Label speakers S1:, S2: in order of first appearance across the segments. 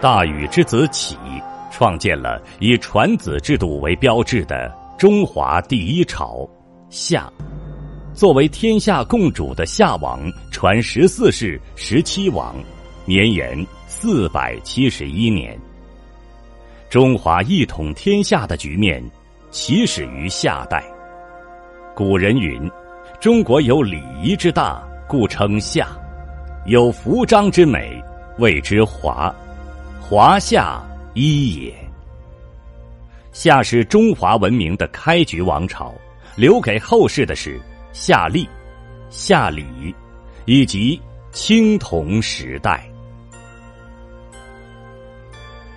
S1: 大禹之子启创建了以传子制度为标志的中华第一朝夏。作为天下共主的夏王，传十四世、十七王，年延四百七十一年。中华一统天下的局面起始于夏代。古人云：“中国有礼仪之大，故称夏；有服章之美，谓之华。华夏一也。”夏是中华文明的开局王朝，留给后世的是。夏历、夏礼以及青铜时代。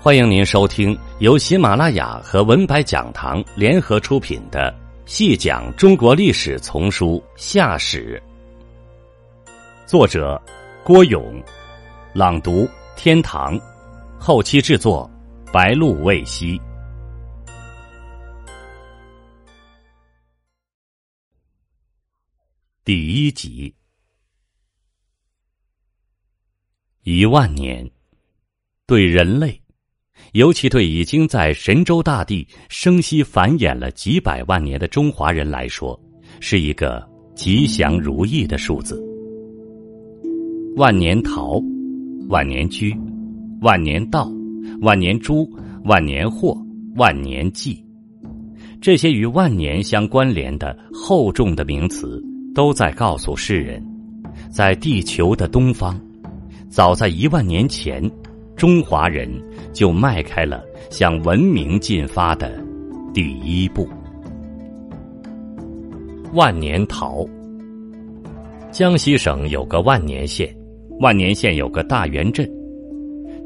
S1: 欢迎您收听由喜马拉雅和文白讲堂联合出品的《细讲中国历史丛书·夏史》，作者郭勇，朗读天堂，后期制作白露未晞。第一集，一万年，对人类，尤其对已经在神州大地生息繁衍了几百万年的中华人来说，是一个吉祥如意的数字。万年桃，万年居，万年稻，万年猪，万年货，万年祭，这些与万年相关联的厚重的名词。都在告诉世人，在地球的东方，早在一万年前，中华人就迈开了向文明进发的第一步。万年桃，江西省有个万年县，万年县有个大源镇，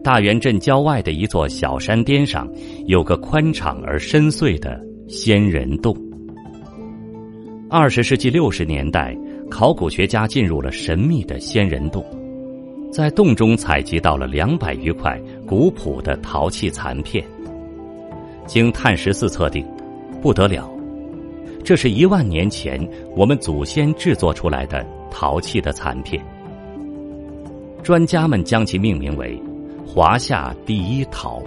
S1: 大源镇郊外的一座小山巅上，有个宽敞而深邃的仙人洞。二十世纪六十年代，考古学家进入了神秘的仙人洞，在洞中采集到了两百余块古朴的陶器残片。经碳十四测定，不得了，这是一万年前我们祖先制作出来的陶器的残片。专家们将其命名为“华夏第一陶”。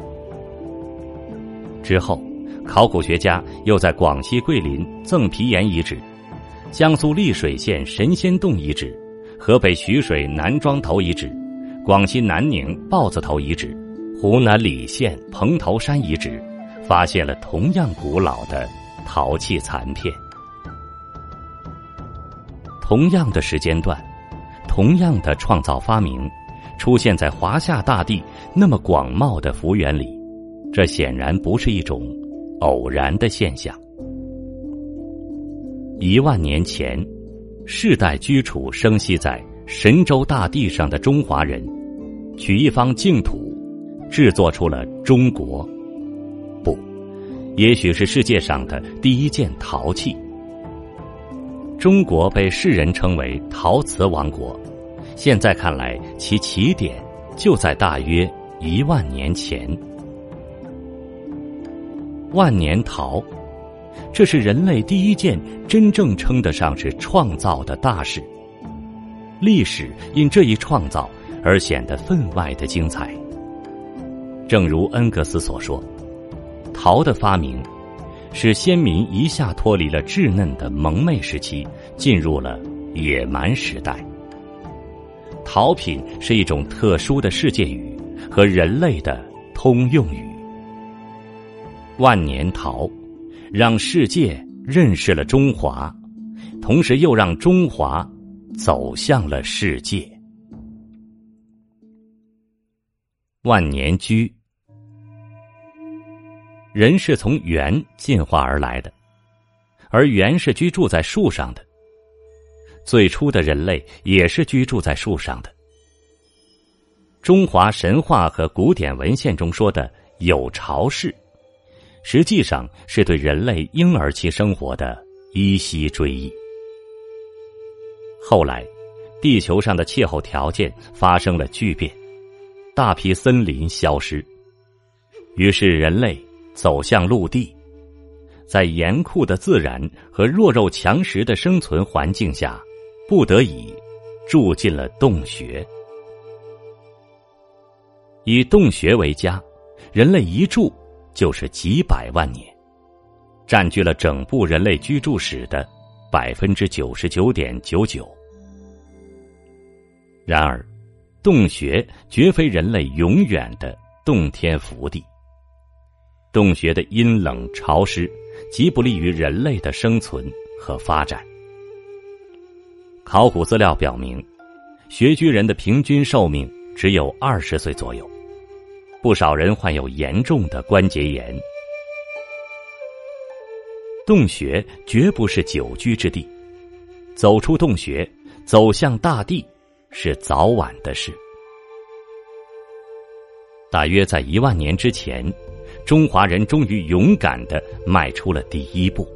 S1: 之后，考古学家又在广西桂林赠皮岩遗址。江苏丽水县神仙洞遗址、河北徐水南庄头遗址、广西南宁豹子头遗址、湖南澧县蓬头山遗址，发现了同样古老的陶器残片。同样的时间段，同样的创造发明，出现在华夏大地那么广袤的幅员里，这显然不是一种偶然的现象。一万年前，世代居处生息在神州大地上的中华人，取一方净土，制作出了中国，不，也许是世界上的第一件陶器。中国被世人称为陶瓷王国，现在看来，其起点就在大约一万年前。万年陶。这是人类第一件真正称得上是创造的大事，历史因这一创造而显得分外的精彩。正如恩格斯所说，陶的发明使先民一下脱离了稚嫩的蒙昧时期，进入了野蛮时代。陶品是一种特殊的世界语和人类的通用语。万年陶。让世界认识了中华，同时又让中华走向了世界。万年居，人是从猿进化而来的，而猿是居住在树上的。最初的人类也是居住在树上的。中华神话和古典文献中说的有巢氏。实际上是对人类婴儿期生活的依稀追忆。后来，地球上的气候条件发生了巨变，大批森林消失，于是人类走向陆地，在严酷的自然和弱肉强食的生存环境下，不得已住进了洞穴。以洞穴为家，人类一住就是几百万年，占据了整部人类居住史的百分之九十九点九九。然而，洞穴绝非人类永远的洞天福地。洞穴的阴冷潮湿，极不利于人类的生存和发展。考古资料表明，穴居人的平均寿命只有二十岁左右，不少人患有严重的关节炎。洞穴绝不是久居之地，走出洞穴，走向大地，是早晚的事。大约在一万年之前。中华人终于勇敢的迈出了第一步，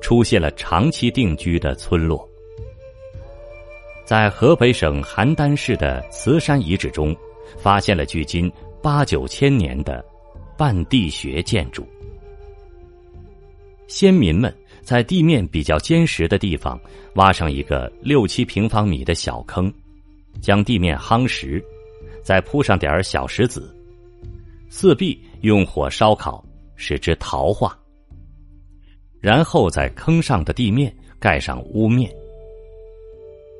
S1: 出现了长期定居的村落。在河北省邯郸市的磁山遗址中，发现了距今八九千年的半地穴建筑。先民们在地面比较坚实的地方挖上一个六七平方米的小坑，将地面夯实，再铺上点小石子。四壁用火烧烤，使之陶化，然后在坑上的地面盖上屋面。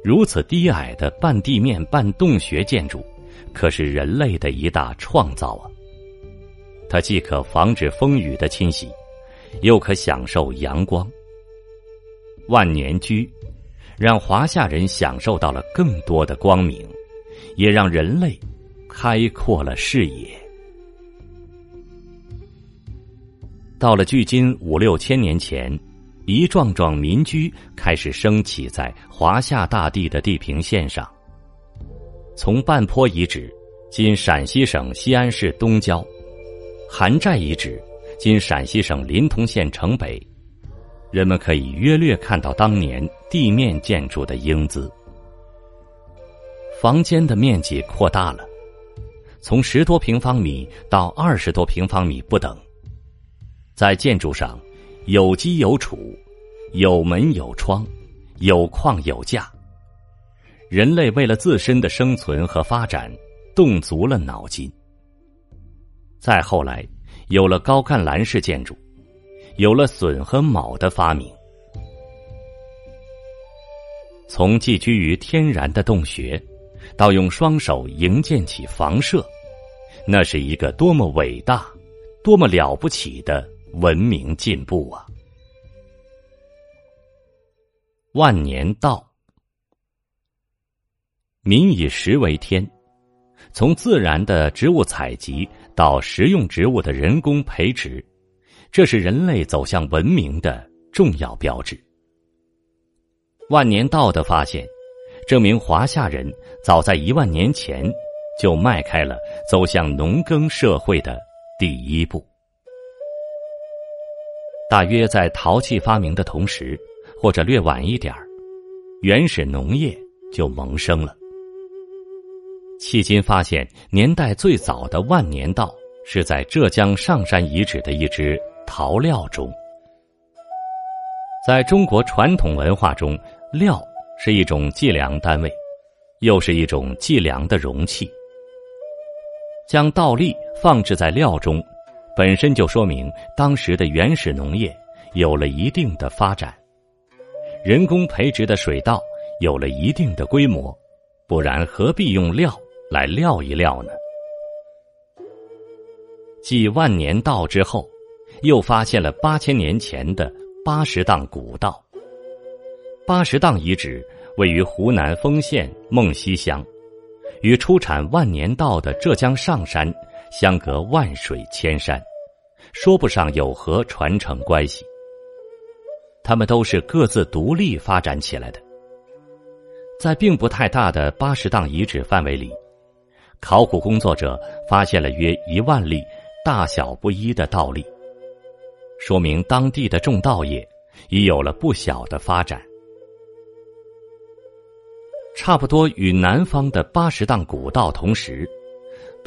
S1: 如此低矮的半地面半洞穴建筑，可是人类的一大创造啊！它既可防止风雨的侵袭，又可享受阳光。万年居，让华夏人享受到了更多的光明，也让人类开阔了视野。到了距今五六千年前，一幢幢民居开始升起在华夏大地的地平线上。从半坡遗址（今陕西省西安市东郊）、韩寨遗址（今陕西省临潼县城北），人们可以约略看到当年地面建筑的英姿。房间的面积扩大了，从十多平方米到二十多平方米不等。在建筑上，有基有础，有门有窗，有框有架。人类为了自身的生存和发展，动足了脑筋。再后来，有了高干栏式建筑，有了榫和卯的发明。从寄居于天然的洞穴，到用双手营建起房舍，那是一个多么伟大、多么了不起的！文明进步啊！万年稻，民以食为天，从自然的植物采集到食用植物的人工培植，这是人类走向文明的重要标志。万年稻的发现，证明华夏人早在一万年前就迈开了走向农耕社会的第一步。大约在陶器发明的同时，或者略晚一点儿，原始农业就萌生了。迄今发现年代最早的万年稻，是在浙江上山遗址的一只陶料中。在中国传统文化中，料是一种计量单位，又是一种计量的容器。将稻粒放置在料中。本身就说明当时的原始农业有了一定的发展，人工培植的水稻有了一定的规模，不然何必用料来料一料呢？继万年稻之后，又发现了八千年前的八十档古稻。八十档遗址位于湖南丰县孟溪乡，与出产万年稻的浙江上山。相隔万水千山，说不上有何传承关系。他们都是各自独立发展起来的。在并不太大的八十档遗址范围里，考古工作者发现了约一万粒大小不一的稻粒，说明当地的种稻业已有了不小的发展。差不多与南方的八十档古道同时。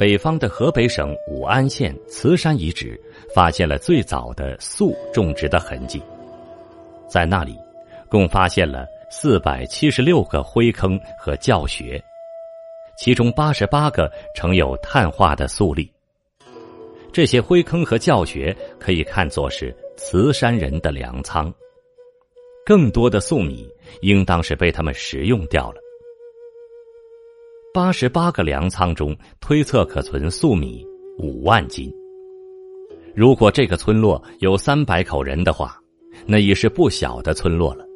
S1: 北方的河北省武安县磁山遗址发现了最早的粟种植的痕迹，在那里，共发现了四百七十六个灰坑和教穴，其中八十八个呈有碳化的粟粒。这些灰坑和教学可以看作是磁山人的粮仓。更多的粟米应当是被他们食用掉了。八十八个粮仓中，推测可存粟米五万斤。如果这个村落有三百口人的话，那已是不小的村落了。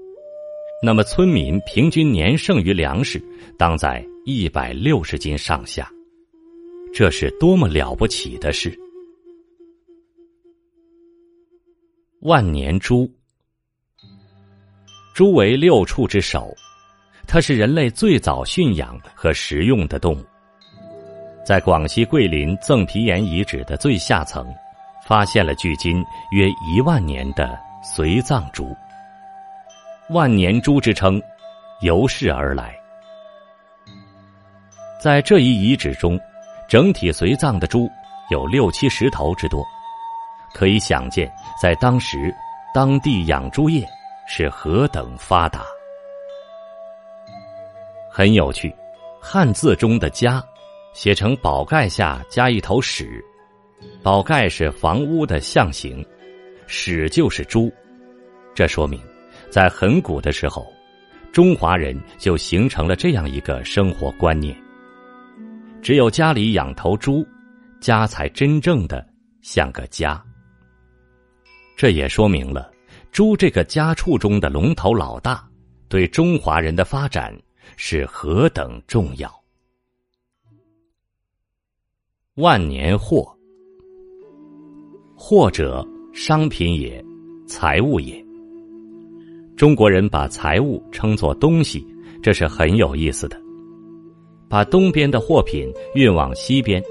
S1: 那么，村民平均年剩余粮食当在一百六十斤上下，这是多么了不起的事！万年猪，猪为六畜之首，它是人类最早驯养和食用的动物。在广西桂林赠皮岩遗址的最下层，发现了距今约一万年的随葬猪。万年猪之称，由是而来。在这一遗址中，整体随葬的猪有六七十头之多，可以想见，在当时当地养猪业是何等发达。很有趣，汉字中的“家”写成宝盖下加一头屎，宝盖是房屋的象形，屎就是猪，这说明。在很古的时候，中华人就形成了这样一个生活观念：只有家里养头猪，家才真正的像个家。这也说明了猪这个家畜中的龙头老大，对中华人的发展是何等重要。万年货，货者，商品也，财物也。中国人把财物称作东西，这是很有意思的。把东边的货品运往西边，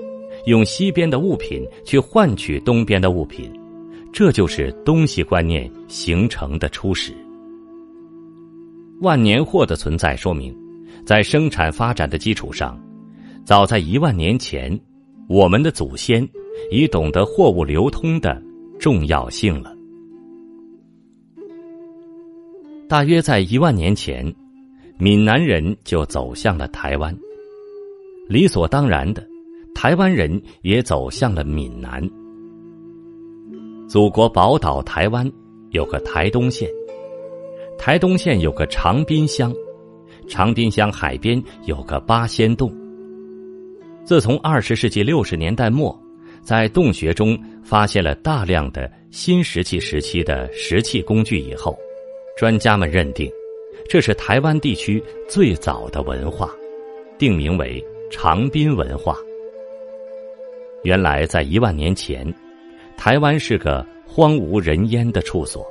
S1: 用西边的物品去换取东边的物品，这就是东西观念形成的初始。万年货的存在说明，在生产发展的基础上，早在一万年前，我们的祖先已懂得货物流通的重要性了。大约在一万年前，闽南人就走向了台湾。理所当然的，台湾人也走向了闽南。祖国宝岛台湾有个台东县，台东县有个长滨乡，长滨乡海边有个八仙洞。自从二十世纪六十年代末，在洞穴中发现了大量的新石器时期的石器工具以后。专家们认定，这是台湾地区最早的文化，定名为长滨文化。原来在一万年前，台湾是个荒无人烟的处所。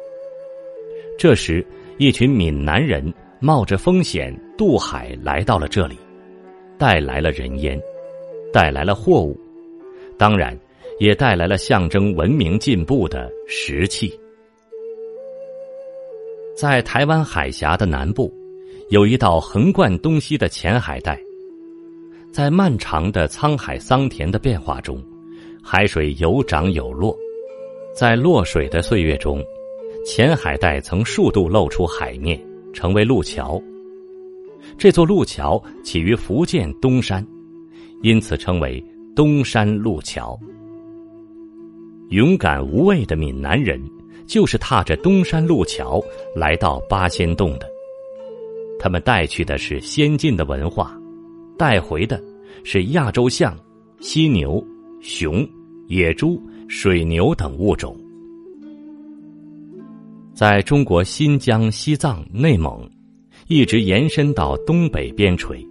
S1: 这时，一群闽南人冒着风险渡海来到了这里，带来了人烟，带来了货物，当然，也带来了象征文明进步的石器。在台湾海峡的南部，有一道横贯东西的浅海带。在漫长的沧海桑田的变化中，海水有涨有落。在落水的岁月中，浅海带曾数度露出海面，成为路桥。这座路桥起于福建东山，因此称为东山路桥。勇敢无畏的闽南人。就是踏着东山路桥来到八仙洞的，他们带去的是先进的文化，带回的是亚洲象、犀牛、熊、野猪、水牛等物种。在中国新疆、西藏、内蒙，一直延伸到东北边陲，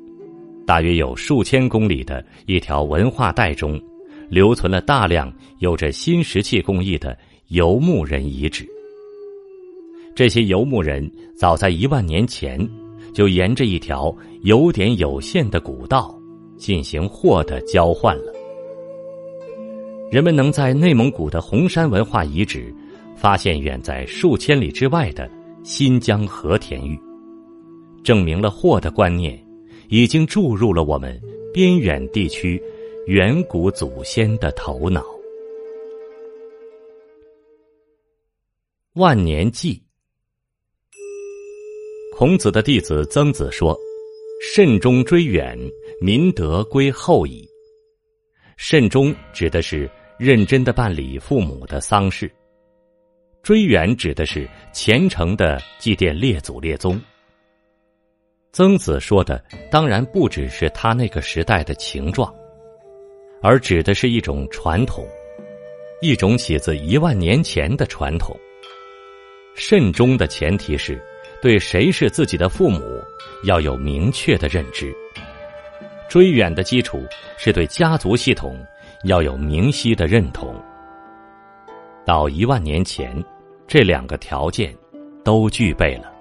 S1: 大约有数千公里的一条文化带中，留存了大量有着新石器工艺的。游牧人遗址，这些游牧人早在一万年前就沿着一条有点有限的古道进行货的交换了。人们能在内蒙古的红山文化遗址发现远在数千里之外的新疆和田玉，证明了货的观念已经注入了我们边远地区远古祖先的头脑。万年祭。孔子的弟子曾子说：“慎终追远，民德归后矣。慎终指的是认真的办理父母的丧事，追远指的是虔诚的祭奠列祖列宗。曾子说的当然不只是他那个时代的情状，而指的是一种传统，一种起自一万年前的传统。慎终的前提是，对谁是自己的父母要有明确的认知。追远的基础是对家族系统要有明晰的认同。到一万年前，这两个条件都具备了。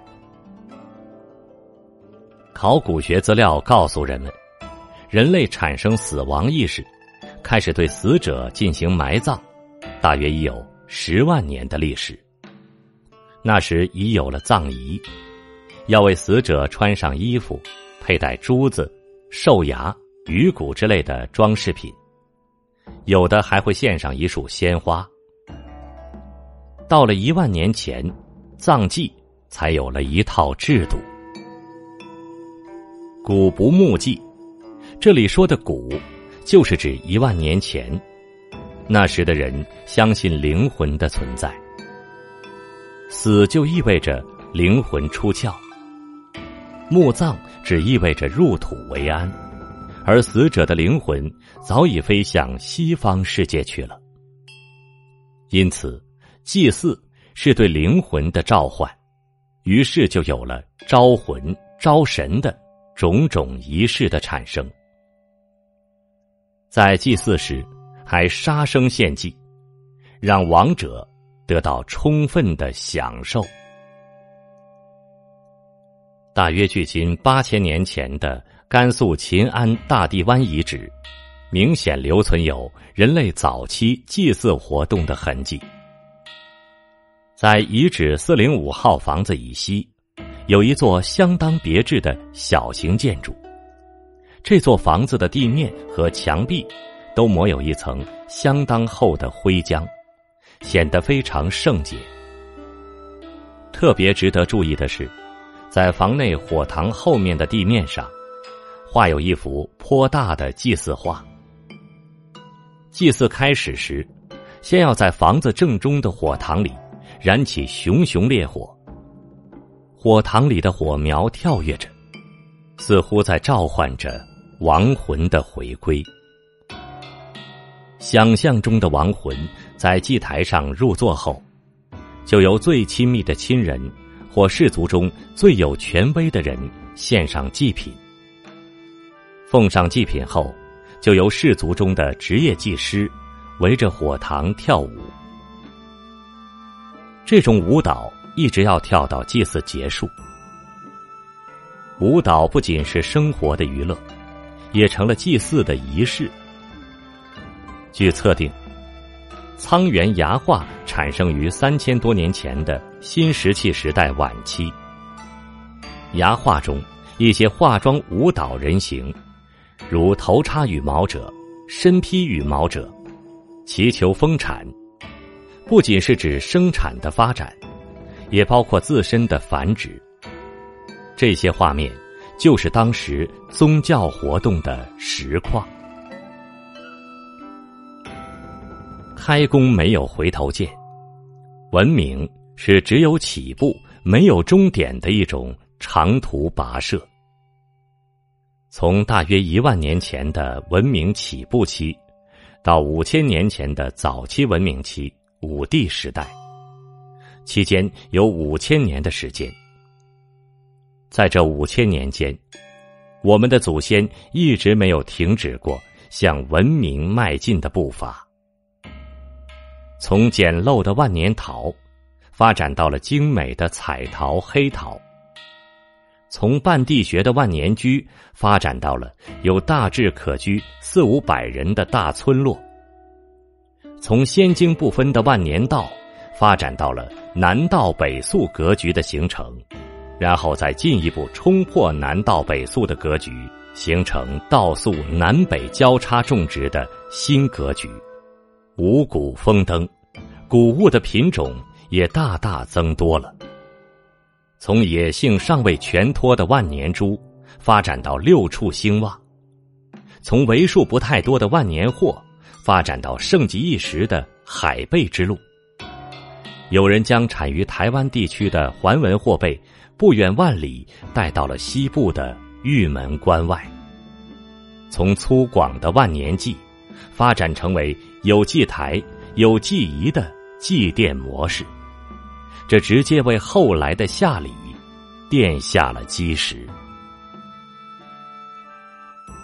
S1: 考古学资料告诉人们，人类产生死亡意识，开始对死者进行埋葬，大约已有十万年的历史。那时已有了葬仪，要为死者穿上衣服，佩戴珠子。兽牙、鱼骨之类的装饰品，有的还会献上一束鲜花。到了一万年前，葬祭才有了一套制度。古不墓祭，这里说的“古”，就是指一万年前，那时的人相信灵魂的存在。死就意味着灵魂出窍。墓葬只意味着入土为安，而死者的灵魂早已飞向西方世界去了。因此，祭祀是对灵魂的召唤，于是就有了招魂、招神的种种仪式的产生。在祭祀时，还杀生献祭，让亡者得到充分的享受。大约距今八千年前的甘肃秦安大地湾遗址，明显留存有人类早期祭祀活动的痕迹。在遗址四零五号房子以西，有一座相当别致的小型建筑。这座房子的地面和墙壁都抹有一层相当厚的灰浆，显得非常圣洁。特别值得注意的是。在房内火塘后面的地面上，画有一幅颇大的祭祀画。祭祀开始时，先要在房子正中的火塘里燃起熊熊烈火。火塘里的火苗跳跃着，似乎在召唤着亡魂的回归。想象中的亡魂在祭台上入座后，就由最亲密的亲人。或氏族中最有权威的人献上祭品，奉上祭品后，就由氏族中的职业祭师围着火塘跳舞。这种舞蹈一直要跳到祭祀结束。舞蹈不仅是生活的娱乐，也成了祭祀的仪式。据测定。沧源牙画产生于三千多年前的新石器时代晚期。牙画中一些化妆舞蹈人形，如头插羽毛者、身披羽毛者，祈求丰产，不仅是指生产的发展，也包括自身的繁殖。这些画面就是当时宗教活动的实况。开弓没有回头箭，文明是只有起步没有终点的一种长途跋涉。从大约一万年前的文明起步期，到五千年前的早期文明期（武帝时代），期间有五千年的时间。在这五千年间，我们的祖先一直没有停止过向文明迈进的步伐。从简陋的万年陶，发展到了精美的彩陶、黑陶；从半地穴的万年居，发展到了有大致可居四五百人的大村落；从先经不分的万年道，发展到了南道北宿格局的形成，然后再进一步冲破南道北宿的格局，形成道宿南北交叉种植的新格局。五谷丰登，谷物的品种也大大增多了。从野性尚未全脱的万年株，发展到六畜兴旺，从为数不太多的万年货，发展到盛极一时的海贝之路。有人将产于台湾地区的环纹货贝，不远万里带到了西部的玉门关外。从粗犷的万年祭，发展成为有祭台、有祭仪的祭奠模式，这直接为后来的夏礼奠下了基石。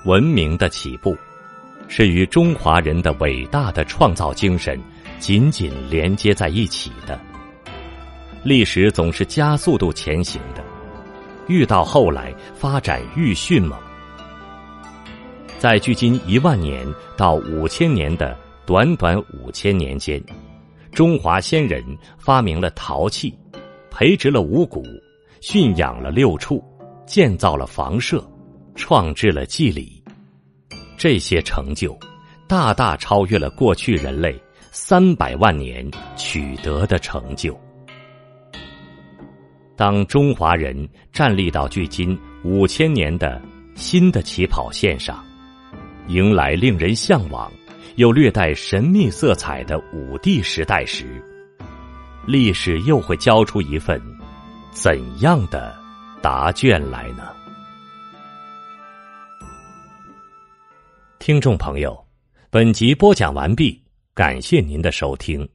S1: 文明的起步，是与中华人的伟大的创造精神紧紧连接在一起的。历史总是加速度前行的，遇到后来发展愈迅猛。在距今一万年到五千年的短短五千年间，中华先人发明了陶器，培植了五谷，驯养了六畜，建造了房舍，创制了祭礼。这些成就，大大超越了过去人类三百万年取得的成就。当中华人站立到距今五千年的新的起跑线上，迎来令人向往又略带神秘色彩的五帝时代时，历史又会交出一份怎样的答卷来呢？听众朋友，本集播讲完毕，感谢您的收听。